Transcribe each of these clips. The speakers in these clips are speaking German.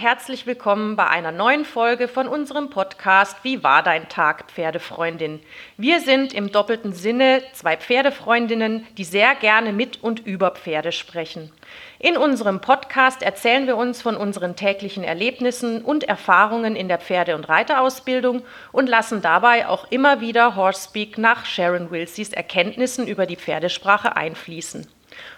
Herzlich willkommen bei einer neuen Folge von unserem Podcast Wie war dein Tag, Pferdefreundin? Wir sind im doppelten Sinne zwei Pferdefreundinnen, die sehr gerne mit und über Pferde sprechen. In unserem Podcast erzählen wir uns von unseren täglichen Erlebnissen und Erfahrungen in der Pferde- und Reiterausbildung und lassen dabei auch immer wieder Horsepeak nach Sharon Wilsys Erkenntnissen über die Pferdesprache einfließen.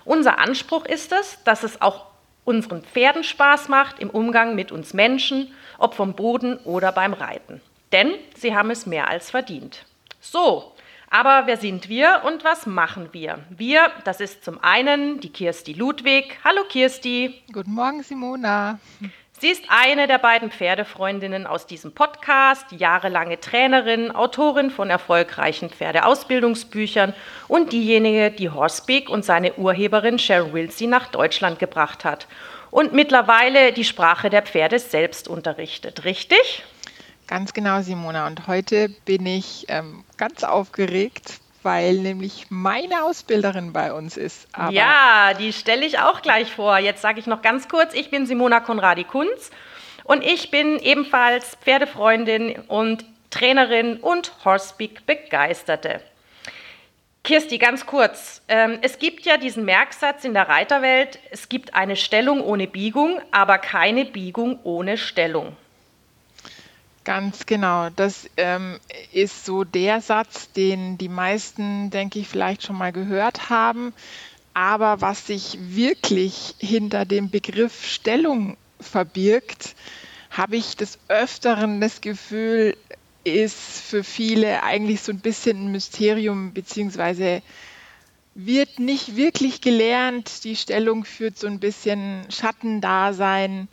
Unser Anspruch ist es, dass es auch unseren Pferden Spaß macht im Umgang mit uns Menschen, ob vom Boden oder beim Reiten. Denn sie haben es mehr als verdient. So, aber wer sind wir und was machen wir? Wir, das ist zum einen die Kirsti Ludwig. Hallo Kirsti. Guten Morgen, Simona. Sie ist eine der beiden Pferdefreundinnen aus diesem Podcast, jahrelange Trainerin, Autorin von erfolgreichen Pferdeausbildungsbüchern und diejenige, die Horsepeak und seine Urheberin Sharon Wilsey nach Deutschland gebracht hat und mittlerweile die Sprache der Pferde selbst unterrichtet. Richtig? Ganz genau, Simona. Und heute bin ich ähm, ganz aufgeregt, weil nämlich meine Ausbilderin bei uns ist. Aber ja, die stelle ich auch gleich vor. Jetzt sage ich noch ganz kurz, ich bin Simona Konradi-Kunz und ich bin ebenfalls Pferdefreundin und Trainerin und Horsepeak-Begeisterte. Kirsti, ganz kurz. Ähm, es gibt ja diesen Merksatz in der Reiterwelt, es gibt eine Stellung ohne Biegung, aber keine Biegung ohne Stellung. Ganz genau. Das ähm, ist so der Satz, den die meisten, denke ich, vielleicht schon mal gehört haben. Aber was sich wirklich hinter dem Begriff Stellung verbirgt, habe ich des Öfteren das Gefühl, ist für viele eigentlich so ein bisschen ein Mysterium, beziehungsweise wird nicht wirklich gelernt. Die Stellung führt so ein bisschen Schattendasein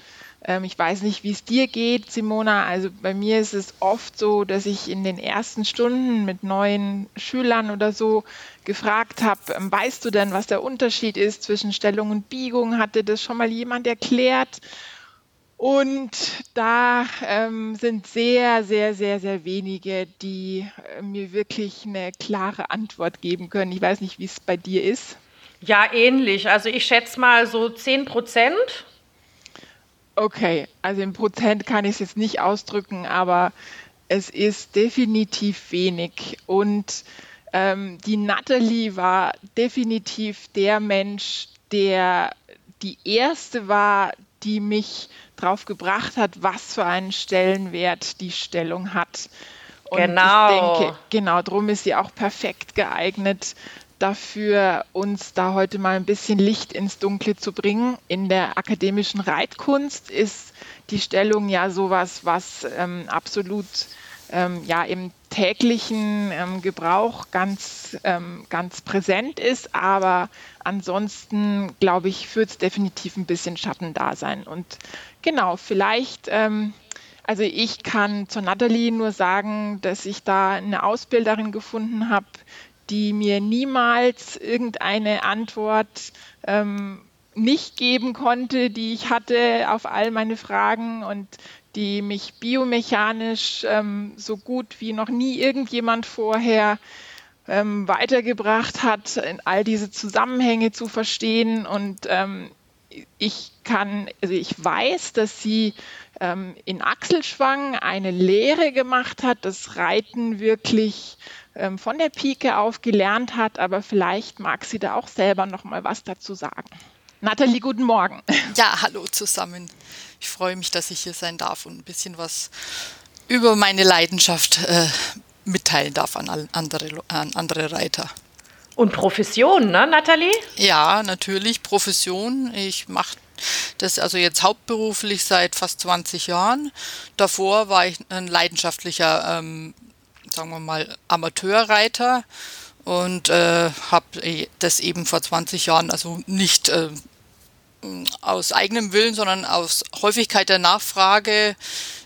ähm, ich weiß nicht, wie es dir geht, Simona. Also bei mir ist es oft so, dass ich in den ersten Stunden mit neuen Schülern oder so gefragt habe, ähm, weißt du denn, was der Unterschied ist zwischen Stellung und Biegung? Hatte das schon mal jemand erklärt? Und da ähm, sind sehr, sehr, sehr, sehr wenige, die äh, mir wirklich eine klare Antwort geben können. Ich weiß nicht, wie es bei dir ist. Ja, ähnlich. Also ich schätze mal so 10 Prozent Okay, also im Prozent kann ich es jetzt nicht ausdrücken, aber es ist definitiv wenig. Und ähm, die Natalie war definitiv der Mensch, der die erste war, die mich drauf gebracht hat, was für einen Stellenwert die Stellung hat. Und genau. ich denke, genau, darum ist sie auch perfekt geeignet, dafür, uns da heute mal ein bisschen Licht ins Dunkle zu bringen. In der akademischen Reitkunst ist die Stellung ja sowas, was ähm, absolut ähm, ja im täglichen ähm, Gebrauch ganz, ähm, ganz präsent ist, aber ansonsten glaube ich, führt es definitiv ein bisschen Schattendasein. Und genau, vielleicht ähm, also ich kann zur Nathalie nur sagen, dass ich da eine Ausbilderin gefunden habe, die mir niemals irgendeine Antwort ähm, nicht geben konnte, die ich hatte auf all meine Fragen und die mich biomechanisch ähm, so gut wie noch nie irgendjemand vorher ähm, weitergebracht hat, all diese Zusammenhänge zu verstehen. Und ähm, ich kann, also ich weiß, dass sie ähm, in Achselschwang eine Lehre gemacht hat, das Reiten wirklich ähm, von der Pike auf gelernt hat, aber vielleicht mag sie da auch selber noch mal was dazu sagen. Nathalie, guten Morgen. Ja, hallo zusammen. Ich freue mich, dass ich hier sein darf und ein bisschen was über meine Leidenschaft äh, mitteilen darf an andere, an andere Reiter. Und Profession, ne, Nathalie? Ja, natürlich, Profession. Ich mache das also jetzt hauptberuflich seit fast 20 Jahren. Davor war ich ein leidenschaftlicher ähm, sagen wir mal, Amateurreiter und äh, habe das eben vor 20 Jahren also nicht äh, aus eigenem Willen, sondern aus Häufigkeit der Nachfrage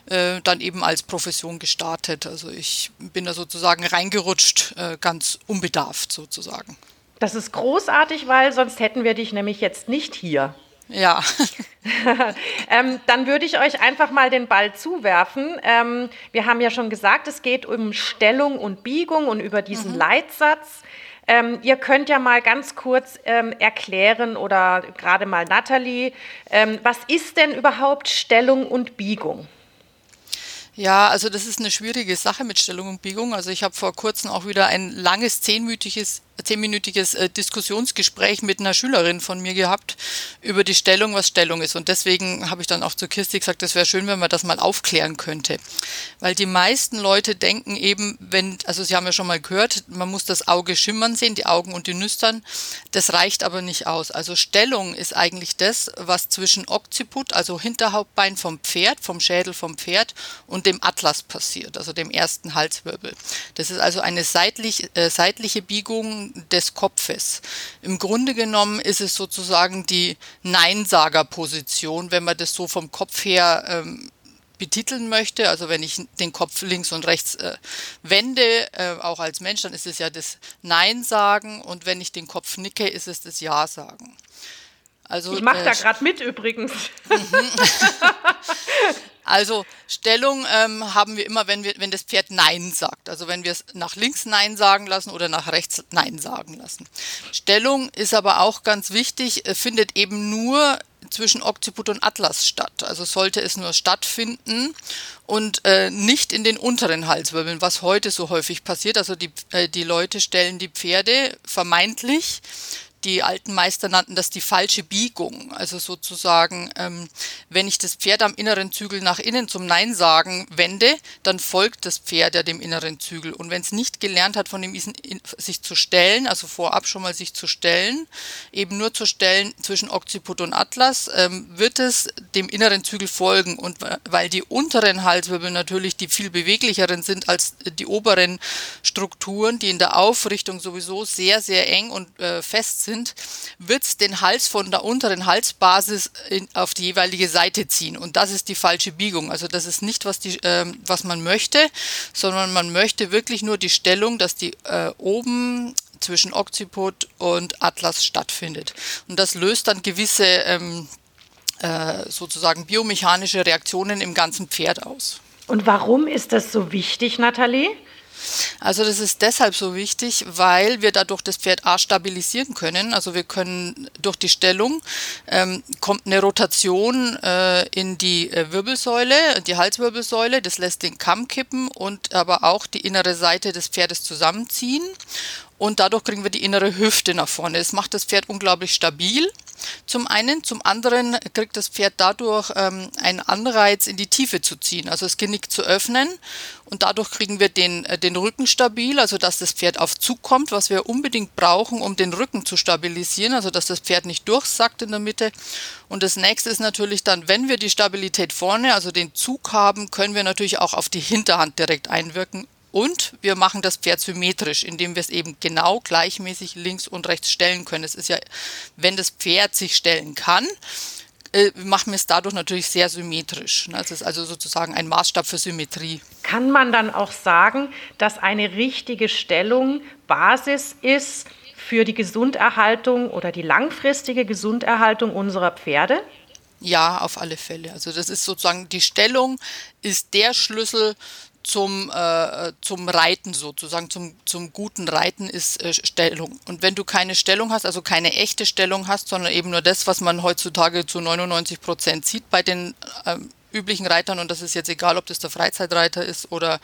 äh, dann eben als Profession gestartet. Also ich bin da sozusagen reingerutscht, äh, ganz unbedarft sozusagen. Das ist großartig, weil sonst hätten wir dich nämlich jetzt nicht hier. Ja. ähm, dann würde ich euch einfach mal den Ball zuwerfen. Ähm, wir haben ja schon gesagt, es geht um Stellung und Biegung und über diesen mhm. Leitsatz. Ähm, ihr könnt ja mal ganz kurz ähm, erklären oder gerade mal Nathalie, ähm, was ist denn überhaupt Stellung und Biegung? Ja, also das ist eine schwierige Sache mit Stellung und Biegung. Also ich habe vor kurzem auch wieder ein langes zehnminütiges zehnminütiges äh, Diskussionsgespräch mit einer Schülerin von mir gehabt über die Stellung, was Stellung ist. Und deswegen habe ich dann auch zu Kirsti gesagt, es wäre schön, wenn man das mal aufklären könnte. Weil die meisten Leute denken eben, wenn, also Sie haben ja schon mal gehört, man muss das Auge schimmern sehen, die Augen und die Nüstern. Das reicht aber nicht aus. Also Stellung ist eigentlich das, was zwischen Occiput, also Hinterhauptbein vom Pferd, vom Schädel vom Pferd und dem Atlas passiert, also dem ersten Halswirbel. Das ist also eine seitlich, äh, seitliche Biegung des Kopfes. Im Grunde genommen ist es sozusagen die Neinsagerposition, wenn man das so vom Kopf her ähm, betiteln möchte, also wenn ich den Kopf links und rechts äh, wende, äh, auch als Mensch, dann ist es ja das Nein sagen und wenn ich den Kopf nicke, ist es das Ja sagen. Also, ich mache äh, da gerade mit übrigens. Also Stellung ähm, haben wir immer, wenn wir, wenn das Pferd Nein sagt. Also wenn wir es nach links Nein sagen lassen oder nach rechts Nein sagen lassen. Stellung ist aber auch ganz wichtig, äh, findet eben nur zwischen Occiput und Atlas statt. Also sollte es nur stattfinden und äh, nicht in den unteren Halswirbeln, was heute so häufig passiert. Also die, äh, die Leute stellen die Pferde vermeintlich die alten Meister nannten das die falsche Biegung. Also sozusagen, ähm, wenn ich das Pferd am inneren Zügel nach innen zum Nein sagen wende, dann folgt das Pferd ja dem inneren Zügel. Und wenn es nicht gelernt hat, von dem Isen sich zu stellen, also vorab schon mal sich zu stellen, eben nur zu stellen zwischen Occiput und Atlas, ähm, wird es dem inneren Zügel folgen. Und weil die unteren Halswirbel natürlich die viel beweglicheren sind als die oberen Strukturen, die in der Aufrichtung sowieso sehr, sehr eng und äh, fest sind, sind, wird es den Hals von der unteren Halsbasis in, auf die jeweilige Seite ziehen. Und das ist die falsche Biegung. Also das ist nicht, was, die, äh, was man möchte, sondern man möchte wirklich nur die Stellung, dass die äh, oben zwischen Occiput und Atlas stattfindet. Und das löst dann gewisse ähm, äh, sozusagen biomechanische Reaktionen im ganzen Pferd aus. Und warum ist das so wichtig, Nathalie? Also das ist deshalb so wichtig, weil wir dadurch das Pferd A stabilisieren können. Also wir können durch die Stellung ähm, kommt eine Rotation äh, in die äh, Wirbelsäule, die Halswirbelsäule. Das lässt den Kamm kippen und aber auch die innere Seite des Pferdes zusammenziehen und dadurch kriegen wir die innere Hüfte nach vorne. Das macht das Pferd unglaublich stabil. Zum einen, zum anderen kriegt das Pferd dadurch ähm, einen Anreiz, in die Tiefe zu ziehen, also das Genick zu öffnen. Und dadurch kriegen wir den, äh, den Rücken stabil, also dass das Pferd auf Zug kommt, was wir unbedingt brauchen, um den Rücken zu stabilisieren, also dass das Pferd nicht durchsackt in der Mitte. Und das nächste ist natürlich dann, wenn wir die Stabilität vorne, also den Zug haben, können wir natürlich auch auf die Hinterhand direkt einwirken und wir machen das Pferd symmetrisch, indem wir es eben genau gleichmäßig links und rechts stellen können. Es ist ja, wenn das Pferd sich stellen kann, äh, machen wir es dadurch natürlich sehr symmetrisch. Das ist also sozusagen ein Maßstab für Symmetrie. Kann man dann auch sagen, dass eine richtige Stellung Basis ist für die Gesunderhaltung oder die langfristige Gesunderhaltung unserer Pferde? Ja, auf alle Fälle. Also das ist sozusagen die Stellung ist der Schlüssel zum, äh, zum Reiten sozusagen, zum, zum guten Reiten ist äh, Stellung. Und wenn du keine Stellung hast, also keine echte Stellung hast, sondern eben nur das, was man heutzutage zu 99 Prozent sieht bei den äh, üblichen Reitern, und das ist jetzt egal, ob das der Freizeitreiter ist oder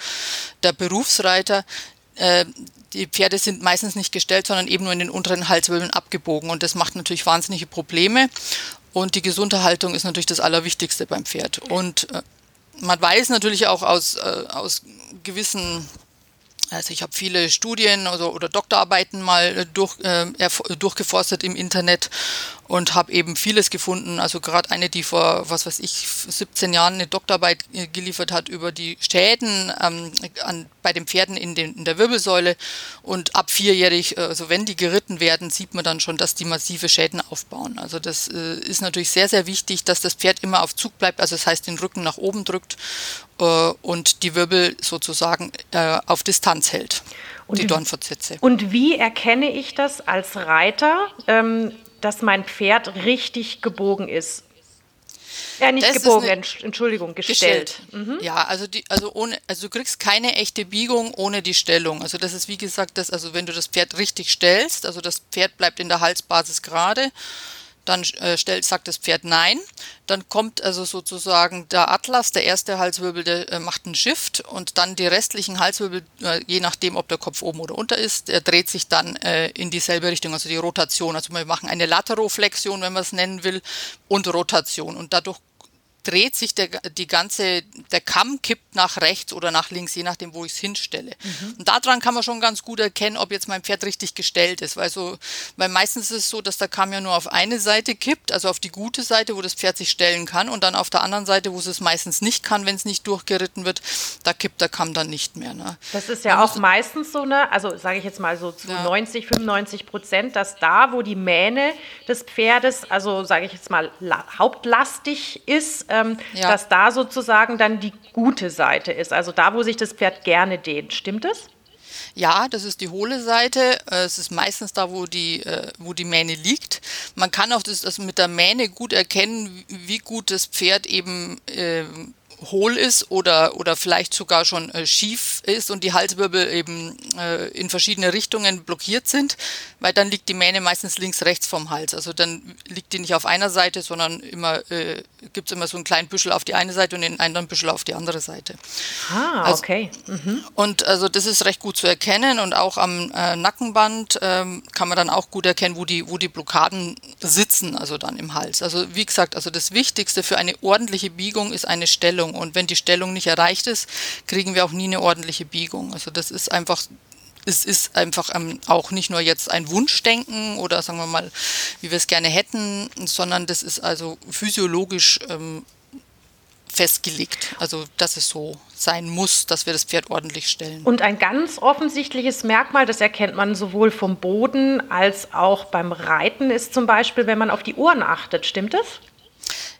der Berufsreiter, äh, die Pferde sind meistens nicht gestellt, sondern eben nur in den unteren Halswirbeln abgebogen. Und das macht natürlich wahnsinnige Probleme. Und die gesunde Haltung ist natürlich das Allerwichtigste beim Pferd. Und äh, man weiß natürlich auch aus, äh, aus gewissen also ich habe viele Studien oder, oder Doktorarbeiten mal durch, äh, durchgeforstet im Internet und habe eben vieles gefunden. Also gerade eine, die vor, was weiß ich, 17 Jahren eine Doktorarbeit äh, geliefert hat über die Schäden ähm, an, bei den Pferden in, den, in der Wirbelsäule. Und ab vierjährig, also wenn die geritten werden, sieht man dann schon, dass die massive Schäden aufbauen. Also das äh, ist natürlich sehr, sehr wichtig, dass das Pferd immer auf Zug bleibt. Also das heißt, den Rücken nach oben drückt äh, und die Wirbel sozusagen äh, auf Distanz hält. Und die Dornfortsätze. Und wie erkenne ich das als Reiter? Ähm dass mein Pferd richtig gebogen ist? Ja, nicht das gebogen, Entschuldigung, gestellt. gestellt. Mhm. Ja, also die, also ohne, also du kriegst keine echte Biegung ohne die Stellung. Also das ist wie gesagt, das, also wenn du das Pferd richtig stellst, also das Pferd bleibt in der Halsbasis gerade dann äh, stellt, sagt das Pferd nein. Dann kommt also sozusagen der Atlas, der erste Halswirbel, der äh, macht einen Shift und dann die restlichen Halswirbel, äh, je nachdem, ob der Kopf oben oder unter ist, der dreht sich dann äh, in dieselbe Richtung, also die Rotation. Also wir machen eine Lateroflexion, wenn man es nennen will, und Rotation. Und dadurch dreht sich der, die ganze, der Kamm kippt nach rechts oder nach links, je nachdem, wo ich es hinstelle. Mhm. Und daran kann man schon ganz gut erkennen, ob jetzt mein Pferd richtig gestellt ist. Weil, so, weil meistens ist es so, dass der Kamm ja nur auf eine Seite kippt, also auf die gute Seite, wo das Pferd sich stellen kann, und dann auf der anderen Seite, wo es es meistens nicht kann, wenn es nicht durchgeritten wird, da kippt der Kamm dann nicht mehr. Ne? Das ist ja Man auch meistens so, ne, also sage ich jetzt mal so zu ja. 90, 95 Prozent, dass da, wo die Mähne des Pferdes, also sage ich jetzt mal hauptlastig ist, ähm, ja. dass da sozusagen dann die gute Seite ist, also da, wo sich das Pferd gerne dehnt. Stimmt das? Ja, das ist die hohle Seite. Äh, es ist meistens da, wo die, äh, wo die Mähne liegt. Man kann auch das, das mit der Mähne gut erkennen, wie gut das Pferd eben äh, hohl ist oder, oder vielleicht sogar schon äh, schief ist und die Halswirbel eben äh, in verschiedene Richtungen blockiert sind, weil dann liegt die Mähne meistens links, rechts vom Hals. Also dann liegt die nicht auf einer Seite, sondern immer äh, gibt es immer so einen kleinen Büschel auf die eine Seite und den anderen Büschel auf die andere Seite. Ah, also, okay. Mhm. Und also das ist recht gut zu erkennen und auch am äh, Nackenband ähm, kann man dann auch gut erkennen, wo die, wo die Blockaden sitzen, also dann im Hals. Also wie gesagt, also das Wichtigste für eine ordentliche Biegung ist eine Stellung. Stellung. Und wenn die Stellung nicht erreicht ist, kriegen wir auch nie eine ordentliche Biegung. Also das ist einfach es ist einfach ähm, auch nicht nur jetzt ein Wunschdenken oder sagen wir mal, wie wir es gerne hätten, sondern das ist also physiologisch ähm, festgelegt. Also dass es so sein muss, dass wir das Pferd ordentlich stellen. Und ein ganz offensichtliches Merkmal, das erkennt man sowohl vom Boden als auch beim Reiten, ist zum Beispiel, wenn man auf die Ohren achtet. Stimmt das?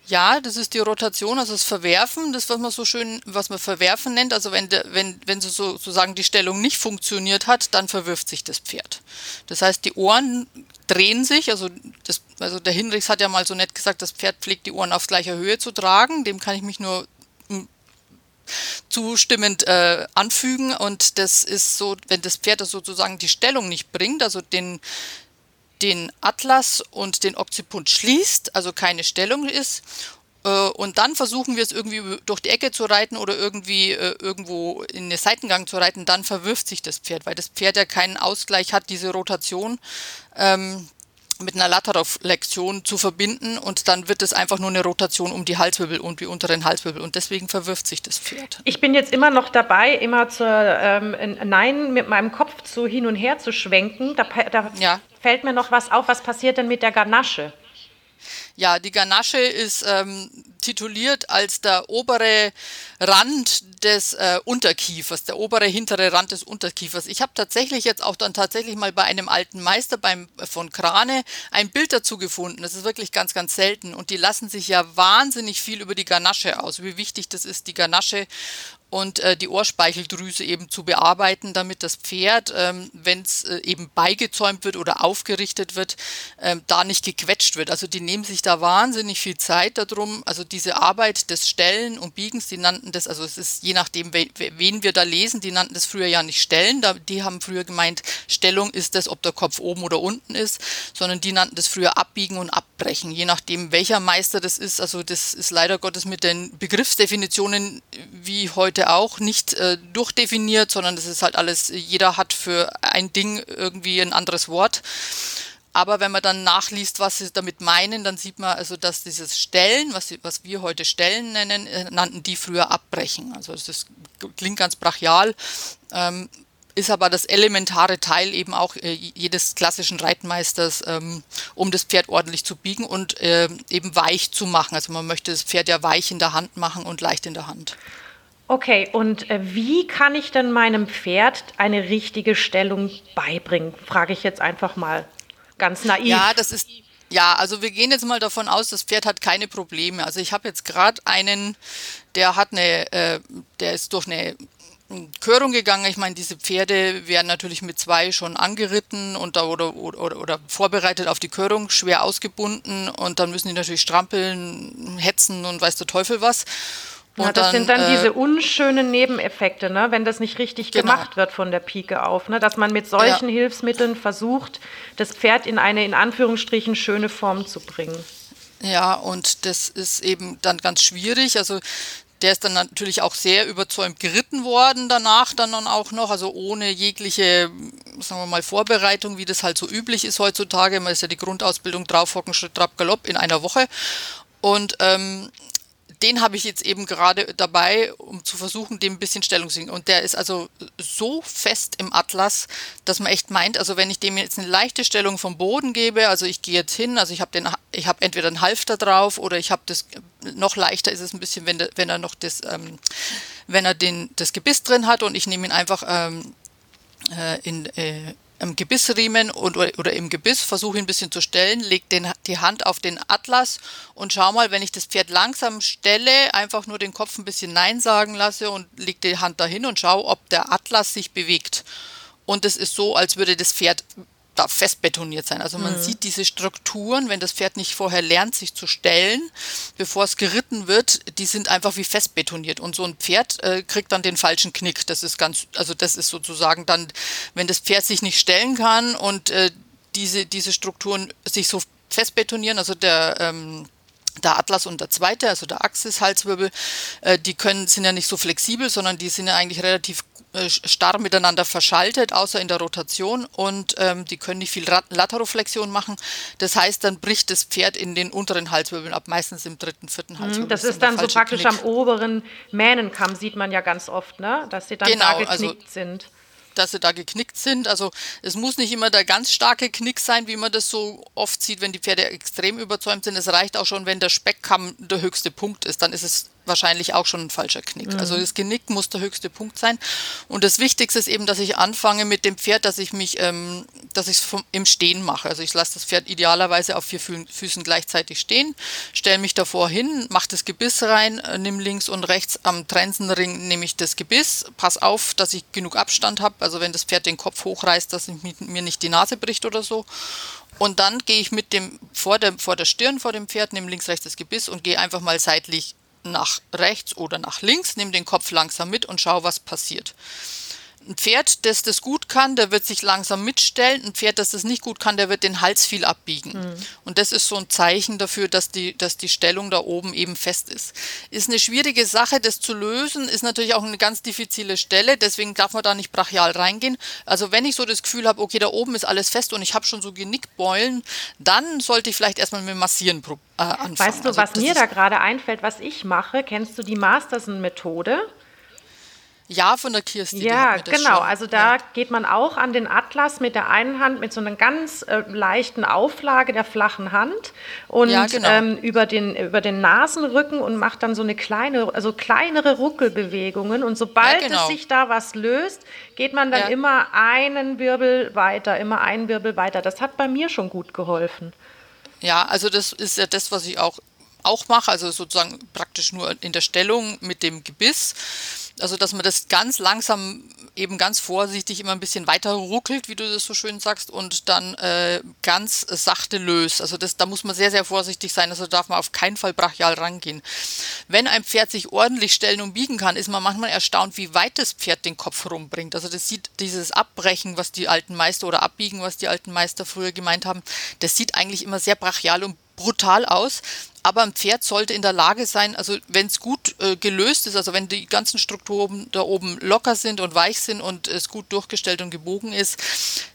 Ja, das ist die Rotation, also das Verwerfen, das was man so schön, was man Verwerfen nennt. Also wenn wenn wenn so, sozusagen die Stellung nicht funktioniert hat, dann verwirft sich das Pferd. Das heißt, die Ohren drehen sich. Also das, also der Hinrichs hat ja mal so nett gesagt, das Pferd pflegt die Ohren auf gleicher Höhe zu tragen. Dem kann ich mich nur hm, zustimmend äh, anfügen. Und das ist so, wenn das Pferd das sozusagen die Stellung nicht bringt, also den den Atlas und den Occiput schließt, also keine Stellung ist. Äh, und dann versuchen wir es irgendwie durch die Ecke zu reiten oder irgendwie äh, irgendwo in den Seitengang zu reiten, dann verwirft sich das Pferd, weil das Pferd ja keinen Ausgleich hat, diese Rotation. Ähm, mit einer Lateroflexion zu verbinden und dann wird es einfach nur eine Rotation um die Halswirbel und die unteren Halswirbel und deswegen verwirft sich das Pferd. Ich bin jetzt immer noch dabei, immer zur ähm, Nein mit meinem Kopf so hin und her zu schwenken. Da, da ja. Fällt mir noch was auf. Was passiert denn mit der Ganasche? Ja, die Ganasche ist ähm, tituliert als der obere Rand des äh, Unterkiefers, der obere hintere Rand des Unterkiefers. Ich habe tatsächlich jetzt auch dann tatsächlich mal bei einem alten Meister beim, äh, von Krane ein Bild dazu gefunden. Das ist wirklich ganz, ganz selten. Und die lassen sich ja wahnsinnig viel über die Ganasche aus, wie wichtig das ist, die Ganasche und äh, die Ohrspeicheldrüse eben zu bearbeiten, damit das Pferd, ähm, wenn es äh, eben beigezäumt wird oder aufgerichtet wird, ähm, da nicht gequetscht wird. Also die nehmen sich da wahnsinnig viel Zeit darum. Also diese Arbeit des Stellen und Biegens, die nannten das, also es ist je nachdem, we wen wir da lesen, die nannten das früher ja nicht Stellen, da, die haben früher gemeint, Stellung ist das, ob der Kopf oben oder unten ist, sondern die nannten das früher Abbiegen und Abbrechen, je nachdem welcher Meister das ist. Also das ist leider Gottes mit den Begriffsdefinitionen wie heute heute auch nicht äh, durchdefiniert, sondern das ist halt alles, jeder hat für ein Ding irgendwie ein anderes Wort. Aber wenn man dann nachliest, was sie damit meinen, dann sieht man also, dass dieses Stellen, was, was wir heute Stellen nennen, äh, nannten die früher Abbrechen. Also das klingt ganz brachial, ähm, ist aber das elementare Teil eben auch äh, jedes klassischen Reitmeisters, ähm, um das Pferd ordentlich zu biegen und äh, eben weich zu machen. Also man möchte das Pferd ja weich in der Hand machen und leicht in der Hand. Okay, und äh, wie kann ich denn meinem Pferd eine richtige Stellung beibringen? Frage ich jetzt einfach mal ganz naiv. Ja, das ist ja, also wir gehen jetzt mal davon aus, das Pferd hat keine Probleme. Also ich habe jetzt gerade einen, der hat eine, äh, der ist durch eine Körung gegangen. Ich meine, diese Pferde werden natürlich mit zwei schon angeritten und da oder, oder, oder vorbereitet auf die Körung, schwer ausgebunden und dann müssen die natürlich strampeln, hetzen und weiß der Teufel was. Und ja, das dann, sind dann äh, diese unschönen Nebeneffekte, ne? wenn das nicht richtig genau. gemacht wird von der Pike auf, ne? dass man mit solchen ja. Hilfsmitteln versucht, das Pferd in eine in Anführungsstrichen schöne Form zu bringen. Ja, und das ist eben dann ganz schwierig. Also der ist dann natürlich auch sehr überzeugt geritten worden danach dann auch noch, also ohne jegliche, sagen wir mal, Vorbereitung, wie das halt so üblich ist heutzutage. Man ist ja die Grundausbildung draufhocken, Schritt, Trab, Galopp in einer Woche. Und ähm, den habe ich jetzt eben gerade dabei, um zu versuchen, dem ein bisschen Stellung zu nehmen. Und der ist also so fest im Atlas, dass man echt meint, also wenn ich dem jetzt eine leichte Stellung vom Boden gebe, also ich gehe jetzt hin, also ich habe den, ich habe entweder einen Halfter drauf oder ich habe das, noch leichter ist es ein bisschen, wenn, der, wenn er noch das, ähm, wenn er den, das Gebiss drin hat und ich nehme ihn einfach ähm, äh, in, äh, im Gebissriemen und, oder im Gebiss, versuche ihn ein bisschen zu stellen, leg den, die Hand auf den Atlas und schau mal, wenn ich das Pferd langsam stelle, einfach nur den Kopf ein bisschen Nein sagen lasse und leg die Hand dahin und schau, ob der Atlas sich bewegt. Und es ist so, als würde das Pferd darf fest betoniert sein. Also man mhm. sieht diese Strukturen, wenn das Pferd nicht vorher lernt, sich zu stellen, bevor es geritten wird, die sind einfach wie fest betoniert. Und so ein Pferd äh, kriegt dann den falschen Knick. Das ist ganz, also das ist sozusagen dann, wenn das Pferd sich nicht stellen kann und äh, diese, diese Strukturen sich so fest betonieren, also der ähm, der Atlas und der zweite, also der Axis-Halswirbel, äh, die können, sind ja nicht so flexibel, sondern die sind ja eigentlich relativ äh, starr miteinander verschaltet, außer in der Rotation und ähm, die können nicht viel Lateroflexion machen. Das heißt, dann bricht das Pferd in den unteren Halswirbeln ab, meistens im dritten, vierten mhm, Halswirbel. Das ist dann so praktisch Knick. am oberen Mähnenkamm, sieht man ja ganz oft, ne? dass sie dann genau, da geknickt also, sind dass sie da geknickt sind. Also es muss nicht immer der ganz starke Knick sein, wie man das so oft sieht, wenn die Pferde extrem überzäumt sind. Es reicht auch schon, wenn der Speckkamm der höchste Punkt ist. Dann ist es wahrscheinlich auch schon ein falscher Knick. Mhm. Also das Genick muss der höchste Punkt sein. Und das Wichtigste ist eben, dass ich anfange mit dem Pferd, dass ich mich, ähm, dass ich es im Stehen mache. Also ich lasse das Pferd idealerweise auf vier Füßen gleichzeitig stehen, stelle mich davor hin, mache das Gebiss rein, äh, nimm links und rechts am Trensenring nehme ich das Gebiss, pass auf, dass ich genug Abstand habe. Also wenn das Pferd den Kopf hochreißt, dass mir nicht die Nase bricht oder so. Und dann gehe ich mit dem vor der, vor der Stirn vor dem Pferd, nehme links, rechts das Gebiss und gehe einfach mal seitlich nach rechts oder nach links, nimm den Kopf langsam mit und schau, was passiert. Ein Pferd, das das gut kann, der wird sich langsam mitstellen. Ein Pferd, das das nicht gut kann, der wird den Hals viel abbiegen. Mhm. Und das ist so ein Zeichen dafür, dass die, dass die Stellung da oben eben fest ist. Ist eine schwierige Sache, das zu lösen, ist natürlich auch eine ganz diffizile Stelle, deswegen darf man da nicht brachial reingehen. Also wenn ich so das Gefühl habe, okay, da oben ist alles fest und ich habe schon so Genickbeulen, dann sollte ich vielleicht erstmal mit Massieren äh, anfangen. Weißt du, also, was mir da gerade einfällt, was ich mache? Kennst du die Masterson-Methode? Ja, von der Kirstin. Ja, genau. Schon. Also da ja. geht man auch an den Atlas mit der einen Hand mit so einer ganz äh, leichten Auflage der flachen Hand und ja, genau. ähm, über, den, über den Nasenrücken und macht dann so eine kleine, also kleinere Ruckelbewegungen. Und sobald ja, genau. es sich da was löst, geht man dann immer einen Wirbel weiter, immer einen Wirbel weiter. Das hat bei mir schon gut geholfen. Ja, also das ist ja das, was ich auch auch mache, also sozusagen praktisch nur in der Stellung mit dem Gebiss. Also, dass man das ganz langsam, eben ganz vorsichtig immer ein bisschen weiter ruckelt, wie du das so schön sagst, und dann äh, ganz sachte löst. Also, das, da muss man sehr, sehr vorsichtig sein. Also, darf man auf keinen Fall brachial rangehen. Wenn ein Pferd sich ordentlich stellen und biegen kann, ist man manchmal erstaunt, wie weit das Pferd den Kopf rumbringt. Also, das sieht dieses Abbrechen, was die alten Meister oder Abbiegen, was die alten Meister früher gemeint haben, das sieht eigentlich immer sehr brachial und brutal aus. Aber ein Pferd sollte in der Lage sein, also wenn es gut äh, gelöst ist, also wenn die ganzen Strukturen da oben locker sind und weich sind und es gut durchgestellt und gebogen ist,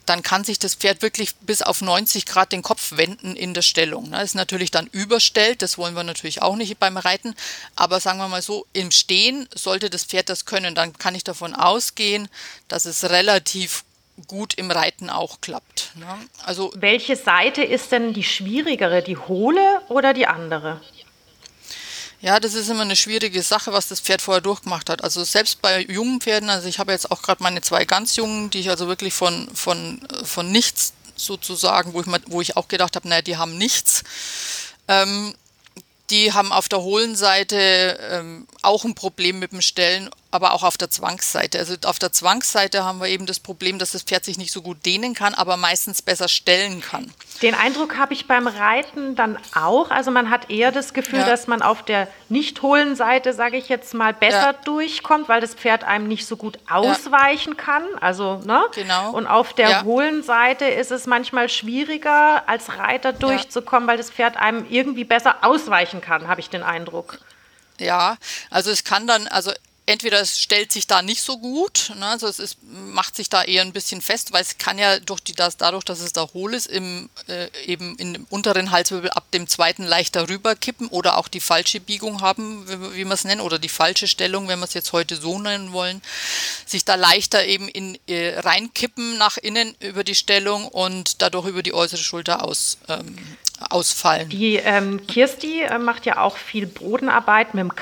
dann kann sich das Pferd wirklich bis auf 90 Grad den Kopf wenden in der Stellung. Ne? Ist natürlich dann überstellt, das wollen wir natürlich auch nicht beim Reiten, aber sagen wir mal so, im Stehen sollte das Pferd das können. Dann kann ich davon ausgehen, dass es relativ gut im Reiten auch klappt. Ne? Also Welche Seite ist denn die schwierigere, die hohle oder die andere? Ja, das ist immer eine schwierige Sache, was das Pferd vorher durchgemacht hat. Also selbst bei jungen Pferden, also ich habe jetzt auch gerade meine zwei ganz jungen, die ich also wirklich von, von, von nichts sozusagen, wo ich, mal, wo ich auch gedacht habe, naja, die haben nichts. Ähm, die haben auf der hohlen Seite ähm, auch ein Problem mit dem Stellen, aber auch auf der Zwangsseite. Also auf der Zwangsseite haben wir eben das Problem, dass das Pferd sich nicht so gut dehnen kann, aber meistens besser stellen kann. Den Eindruck habe ich beim Reiten dann auch. Also man hat eher das Gefühl, ja. dass man auf der nicht hohlen Seite, sage ich jetzt mal, besser ja. durchkommt, weil das Pferd einem nicht so gut ausweichen ja. kann. Also, ne? Genau. Und auf der hohlen Seite ist es manchmal schwieriger, als Reiter durchzukommen, weil das Pferd einem irgendwie besser ausweichen kann, habe ich den Eindruck. Ja, also es kann dann, also entweder es stellt sich da nicht so gut, ne, also es ist, macht sich da eher ein bisschen fest, weil es kann ja durch die, das, dadurch, dass es da hohl ist, im, äh, eben dem unteren Halswirbel ab dem zweiten leichter rüberkippen oder auch die falsche Biegung haben, wie, wie wir es nennen, oder die falsche Stellung, wenn wir es jetzt heute so nennen wollen, sich da leichter eben in, äh, reinkippen nach innen über die Stellung und dadurch über die äußere Schulter aus, ähm, ausfallen. Die ähm, Kirsti äh, macht ja auch viel Bodenarbeit mit dem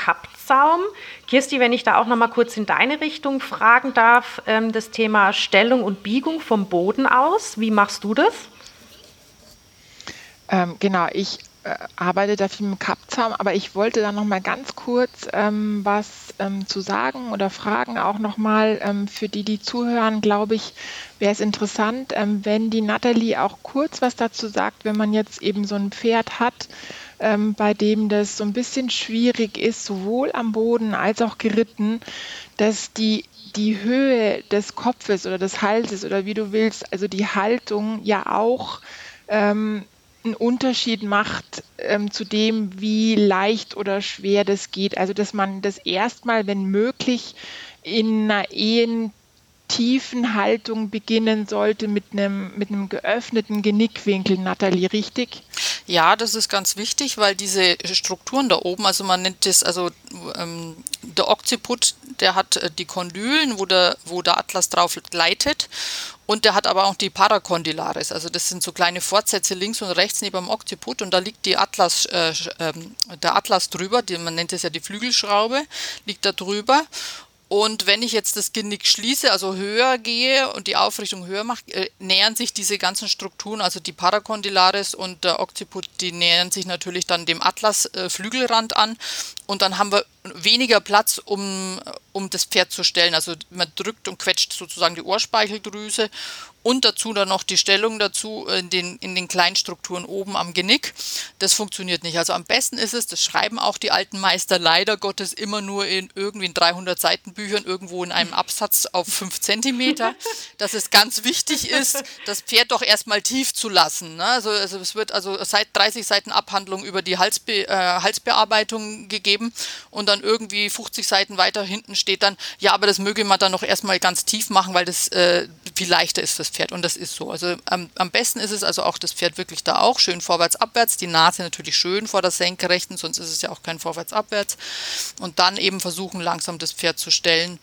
Kappzaum. Kirsti, wenn ich da auch noch mal kurz in deine Richtung fragen darf, ähm, das Thema Stellung und Biegung vom Boden aus, wie machst du das? Ähm, genau, ich äh, arbeite da viel mit Kappzaum, aber ich wollte da noch mal ganz kurz ähm, was ähm, zu sagen oder fragen, auch noch mal ähm, für die, die zuhören, glaube ich, wäre es interessant, ähm, wenn die Nathalie auch kurz was dazu sagt, wenn man jetzt eben so ein Pferd hat, ähm, bei dem das so ein bisschen schwierig ist, sowohl am Boden als auch geritten, dass die die Höhe des Kopfes oder des Halses oder wie du willst, also die Haltung ja auch ähm, einen Unterschied macht ähm, zu dem, wie leicht oder schwer das geht. Also dass man das erstmal, wenn möglich, in einer Ehen tiefen Haltung beginnen sollte mit einem, mit einem geöffneten Genickwinkel, Nathalie, richtig? Ja, das ist ganz wichtig, weil diese Strukturen da oben, also man nennt das, also ähm, der Occiput, der hat äh, die Kondylen, wo der, wo der Atlas drauf gleitet und der hat aber auch die Paracondylaris, also das sind so kleine Fortsätze links und rechts neben dem Occiput und da liegt die Atlas, äh, äh, der Atlas drüber, die, man nennt es ja die Flügelschraube, liegt da drüber und wenn ich jetzt das Genick schließe, also höher gehe und die Aufrichtung höher mache, äh, nähern sich diese ganzen Strukturen, also die Paracondylaris und der Occiput, die nähern sich natürlich dann dem Atlas-Flügelrand an. Und dann haben wir weniger Platz, um, um das Pferd zu stellen. Also man drückt und quetscht sozusagen die Ohrspeicheldrüse und dazu dann noch die Stellung dazu in den, in den kleinen Strukturen oben am Genick. Das funktioniert nicht. Also am besten ist es, das schreiben auch die alten Meister leider Gottes immer nur in irgendwie in 300 Seitenbüchern irgendwo in einem Absatz auf 5 Zentimeter, dass es ganz wichtig ist, das Pferd doch erstmal tief zu lassen. Ne? Also, also es wird also seit 30 Seiten Abhandlung über die Halsbe äh, Halsbearbeitung gegeben und dann irgendwie 50 Seiten weiter hinten steht dann, ja, aber das möge man dann noch erstmal ganz tief machen, weil das äh, viel leichter ist fürs Pferd. Und das ist so. Also am, am besten ist es also auch das Pferd wirklich da auch schön vorwärts, abwärts. Die Nase natürlich schön vor der Senkrechten, sonst ist es ja auch kein vorwärts, abwärts. Und dann eben versuchen, langsam das Pferd zu stellen.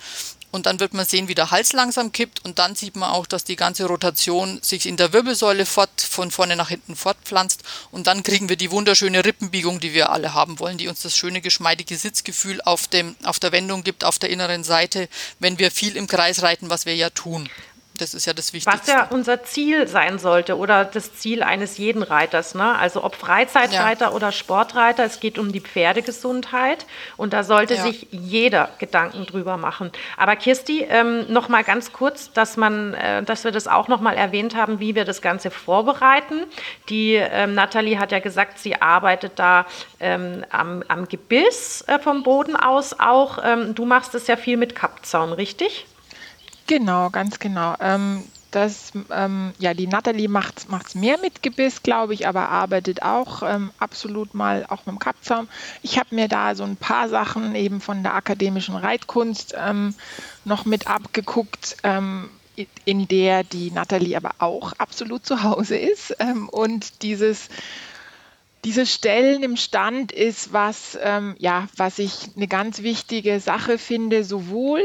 Und dann wird man sehen, wie der Hals langsam kippt. Und dann sieht man auch, dass die ganze Rotation sich in der Wirbelsäule fort, von vorne nach hinten fortpflanzt. Und dann kriegen wir die wunderschöne Rippenbiegung, die wir alle haben wollen, die uns das schöne, geschmeidige Sitzgefühl auf, dem, auf der Wendung gibt, auf der inneren Seite, wenn wir viel im Kreis reiten, was wir ja tun. Das ist ja das Wichtigste. Was ja unser Ziel sein sollte oder das Ziel eines jeden Reiters. Ne? Also ob Freizeitreiter ja. oder Sportreiter, es geht um die Pferdegesundheit und da sollte ja. sich jeder Gedanken drüber machen. Aber Kirsti, ähm, noch mal ganz kurz, dass man, äh, dass wir das auch noch mal erwähnt haben, wie wir das Ganze vorbereiten. Die ähm, Nathalie hat ja gesagt, sie arbeitet da ähm, am, am Gebiss äh, vom Boden aus auch. Ähm, du machst es ja viel mit Kappzaun, richtig? Genau, ganz genau. Ähm, das, ähm, ja, die Nathalie macht es mehr mit Gebiss, glaube ich, aber arbeitet auch ähm, absolut mal auch mit dem Kappzaum. Ich habe mir da so ein paar Sachen eben von der akademischen Reitkunst ähm, noch mit abgeguckt, ähm, in der die Nathalie aber auch absolut zu Hause ist. Ähm, und dieses diese Stellen im Stand ist was, ähm, ja, was ich eine ganz wichtige Sache finde, sowohl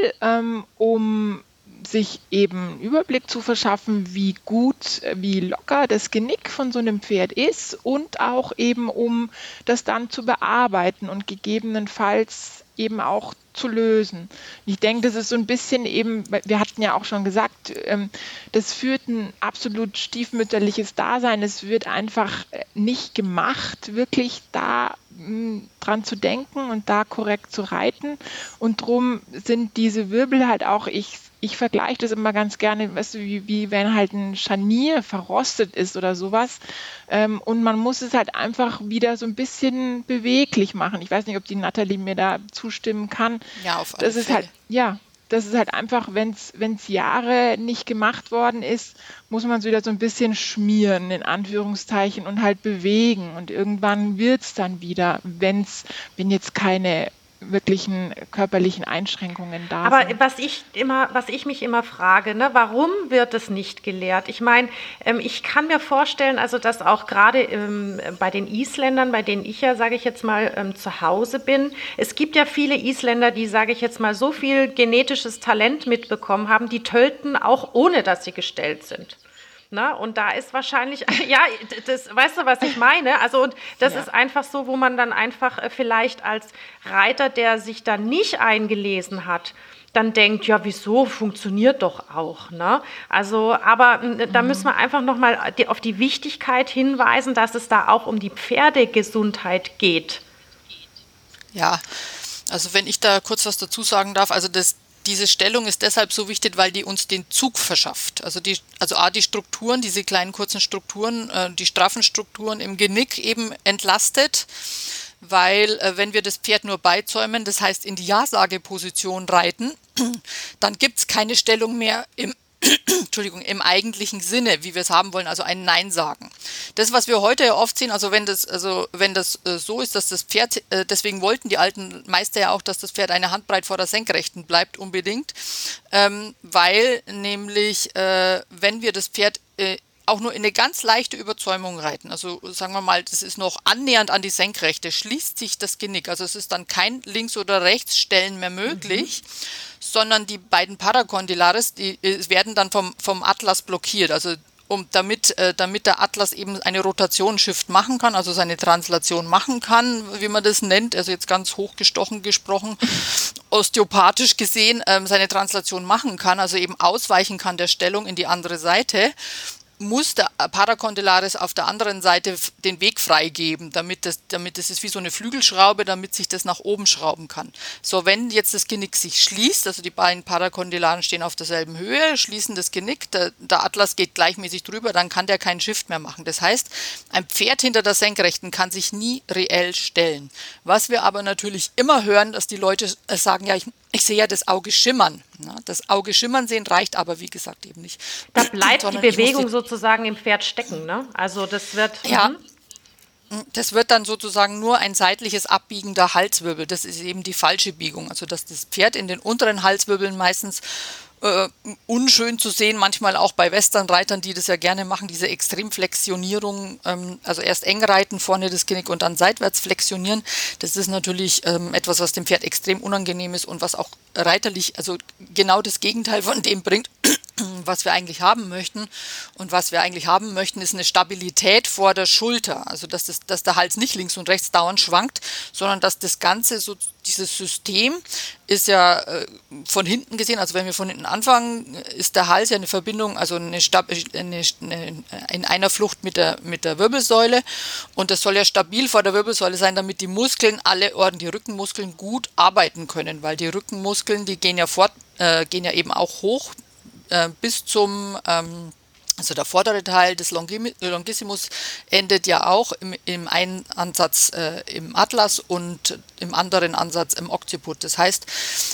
um sich eben einen Überblick zu verschaffen, wie gut, wie locker das Genick von so einem Pferd ist und auch eben um das dann zu bearbeiten und gegebenenfalls eben auch zu lösen. Ich denke, das ist so ein bisschen eben, wir hatten ja auch schon gesagt, ähm, das führt ein absolut stiefmütterliches Dasein. Es wird einfach äh, nicht gemacht, wirklich da dran zu denken und da korrekt zu reiten. Und drum sind diese Wirbel halt auch, ich, ich vergleiche das immer ganz gerne, weißt du, wie, wie wenn halt ein Scharnier verrostet ist oder sowas. Ähm, und man muss es halt einfach wieder so ein bisschen beweglich machen. Ich weiß nicht, ob die Nathalie mir da zustimmen kann. Ja, auf alle das ist halt, ja, das ist halt einfach, wenn es Jahre nicht gemacht worden ist, muss man es wieder so ein bisschen schmieren, in Anführungszeichen, und halt bewegen. Und irgendwann wird es dann wieder, wenn's, wenn jetzt keine wirklichen körperlichen Einschränkungen da Aber sind. was ich immer, was ich mich immer frage, ne, warum wird es nicht gelehrt? Ich meine, ähm, ich kann mir vorstellen, also dass auch gerade ähm, bei den Isländern, bei denen ich ja, sage ich jetzt mal, ähm, zu Hause bin, es gibt ja viele Isländer, die, sage ich jetzt mal, so viel genetisches Talent mitbekommen haben, die tölten auch ohne, dass sie gestellt sind. Ne? Und da ist wahrscheinlich, ja, das, weißt du, was ich meine? Also, und das ja. ist einfach so, wo man dann einfach äh, vielleicht als Reiter, der sich da nicht eingelesen hat, dann denkt, ja, wieso, funktioniert doch auch. Ne? Also, aber da mhm. müssen wir einfach nochmal auf die Wichtigkeit hinweisen, dass es da auch um die Pferdegesundheit geht. Ja, also wenn ich da kurz was dazu sagen darf, also das, diese Stellung ist deshalb so wichtig, weil die uns den Zug verschafft. Also die, also A, die Strukturen, diese kleinen kurzen Strukturen, äh, die straffen Strukturen im Genick eben entlastet, weil äh, wenn wir das Pferd nur beizäumen, das heißt in die Ja-Sage-Position reiten, dann gibt es keine Stellung mehr im Entschuldigung, im eigentlichen Sinne, wie wir es haben wollen, also ein Nein sagen. Das, was wir heute ja oft sehen, also wenn das, also wenn das äh, so ist, dass das Pferd, äh, deswegen wollten die alten Meister ja auch, dass das Pferd eine Handbreit vor der Senkrechten bleibt, unbedingt, ähm, weil nämlich, äh, wenn wir das Pferd äh, auch nur in eine ganz leichte Überzäumung reiten. Also sagen wir mal, das ist noch annähernd an die Senkrechte, schließt sich das Genick. Also es ist dann kein Links- oder Rechtsstellen mehr möglich, mhm. sondern die beiden Paracondylares, die äh, werden dann vom, vom Atlas blockiert. Also um, damit, äh, damit der Atlas eben eine Rotation-Shift machen kann, also seine Translation machen kann, wie man das nennt, also jetzt ganz hochgestochen gesprochen, osteopathisch gesehen, ähm, seine Translation machen kann, also eben ausweichen kann der Stellung in die andere Seite muss der Paracondylaris auf der anderen Seite den Weg freigeben, damit das, damit das ist wie so eine Flügelschraube, damit sich das nach oben schrauben kann. So, wenn jetzt das Genick sich schließt, also die beiden Parakondylaren stehen auf derselben Höhe, schließen das Genick, der, der Atlas geht gleichmäßig drüber, dann kann der keinen Shift mehr machen. Das heißt, ein Pferd hinter der Senkrechten kann sich nie reell stellen. Was wir aber natürlich immer hören, dass die Leute äh, sagen, ja, ich, ich sehe ja das Auge schimmern. Das Auge schimmern sehen reicht aber, wie gesagt, eben nicht. Da bleibt die Bewegung die sozusagen im Pferd stecken. Ne? Also das wird. Ja. Mhm. Das wird dann sozusagen nur ein seitliches Abbiegen der Halswirbel. Das ist eben die falsche Biegung. Also dass das Pferd in den unteren Halswirbeln meistens äh, unschön zu sehen, manchmal auch bei Westernreitern, die das ja gerne machen, diese Extremflexionierung, ähm, also erst eng reiten, vorne das Genick und dann seitwärts flexionieren. Das ist natürlich ähm, etwas, was dem Pferd extrem unangenehm ist und was auch reiterlich, also genau das Gegenteil von dem bringt, was wir eigentlich haben möchten. Und was wir eigentlich haben möchten, ist eine Stabilität vor der Schulter. Also dass, das, dass der Hals nicht links und rechts dauernd schwankt, sondern dass das Ganze so dieses System ist ja äh, von hinten gesehen, also wenn wir von hinten anfangen, ist der Hals ja eine Verbindung, also eine, eine, eine, in einer Flucht mit der, mit der Wirbelsäule und das soll ja stabil vor der Wirbelsäule sein, damit die Muskeln, alle Orden, die Rückenmuskeln gut arbeiten können, weil die Rückenmuskeln, die gehen ja fort, äh, gehen ja eben auch hoch äh, bis zum ähm, also der vordere Teil des Longissimus endet ja auch im, im einen Ansatz äh, im Atlas und im anderen Ansatz im Occiput. Das heißt,